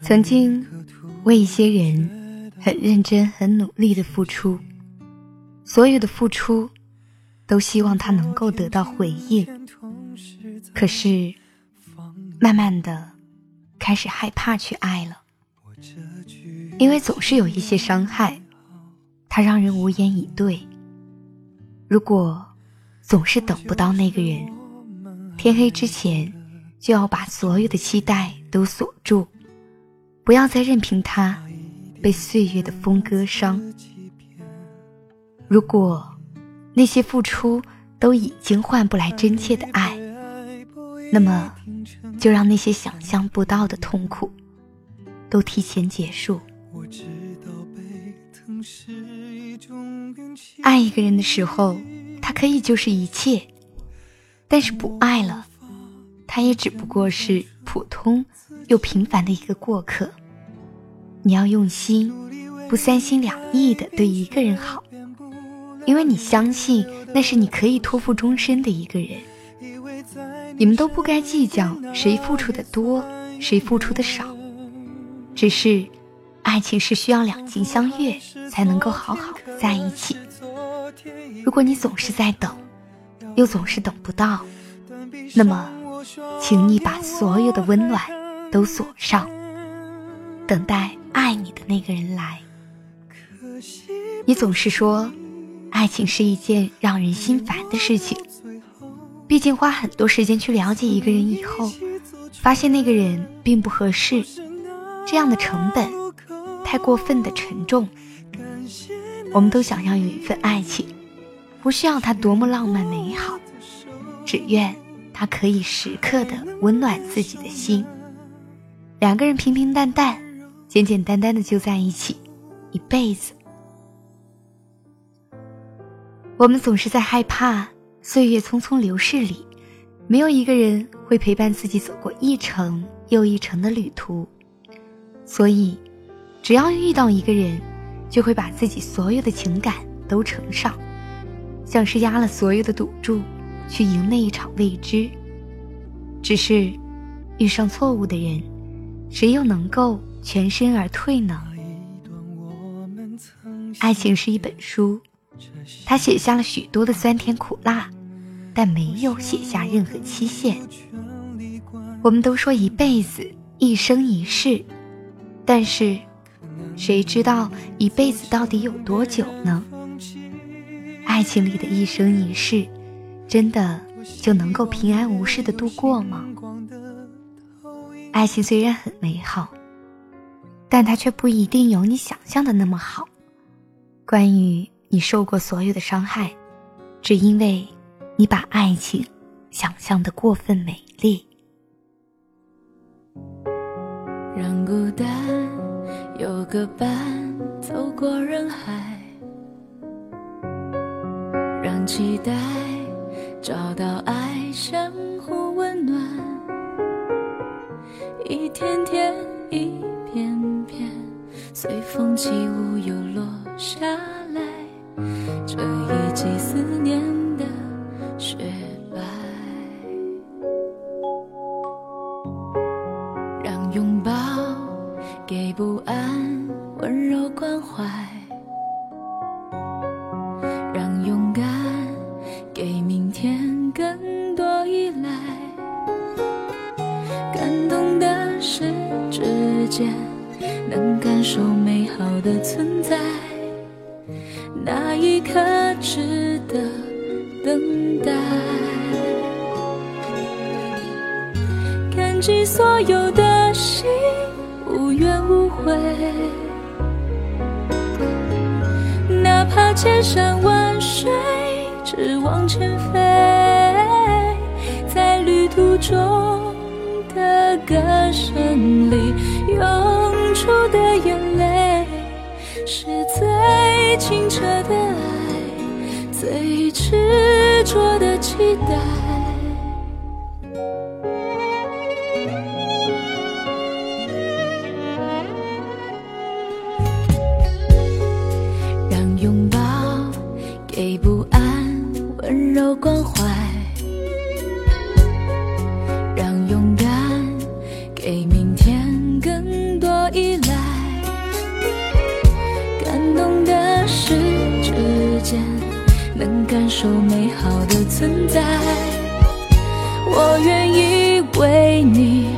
曾经为一些人很认真、很努力的付出，所有的付出都希望他能够得到回应，可是慢慢的开始害怕去爱了，因为总是有一些伤害，它让人无言以对。如果总是等不到那个人，天黑之前就要把所有的期待都锁住。不要再任凭它被岁月的风割伤。如果那些付出都已经换不来真切的爱，那么就让那些想象不到的痛苦都提前结束。爱一个人的时候，他可以就是一切；但是不爱了，他也只不过是普通又平凡的一个过客。你要用心，不三心两意的对一个人好，因为你相信那是你可以托付终身的一个人。你们都不该计较谁付出的多，谁付出的少，只是爱情是需要两情相悦才能够好好在一起。如果你总是在等，又总是等不到，那么，请你把所有的温暖都锁上，等待。爱你的那个人来，你总是说，爱情是一件让人心烦的事情。毕竟花很多时间去了解一个人以后，发现那个人并不合适，这样的成本太过分的沉重。我们都想要有一份爱情，不需要它多么浪漫美好，只愿它可以时刻的温暖自己的心。两个人平平淡淡。简简单单的就在一起，一辈子。我们总是在害怕岁月匆匆流逝里，没有一个人会陪伴自己走过一程又一程的旅途。所以，只要遇到一个人，就会把自己所有的情感都呈上，像是压了所有的赌注，去赢那一场未知。只是，遇上错误的人，谁又能够？全身而退呢？爱情是一本书，它写下了许多的酸甜苦辣，但没有写下任何期限。我们都说一辈子、一生一世，但是谁知道一辈子到底有多久呢？爱情里的一生一世，真的就能够平安无事的度过吗？爱情虽然很美好。但它却不一定有你想象的那么好。关于你受过所有的伤害，只因为你把爱情想象的过分美丽。让孤单有个伴，走过人海；让期待找到爱，一天天，一片。随风起舞，又落下来。这一季思念的雪白，让拥抱给不安温柔关怀，能感受美好的存在，那一刻值得等待。感激所有的心，无怨无悔。哪怕千山万水，只往前飞，在旅途中的歌声里涌出的眼泪，是最清澈的爱，最执着的期待。你。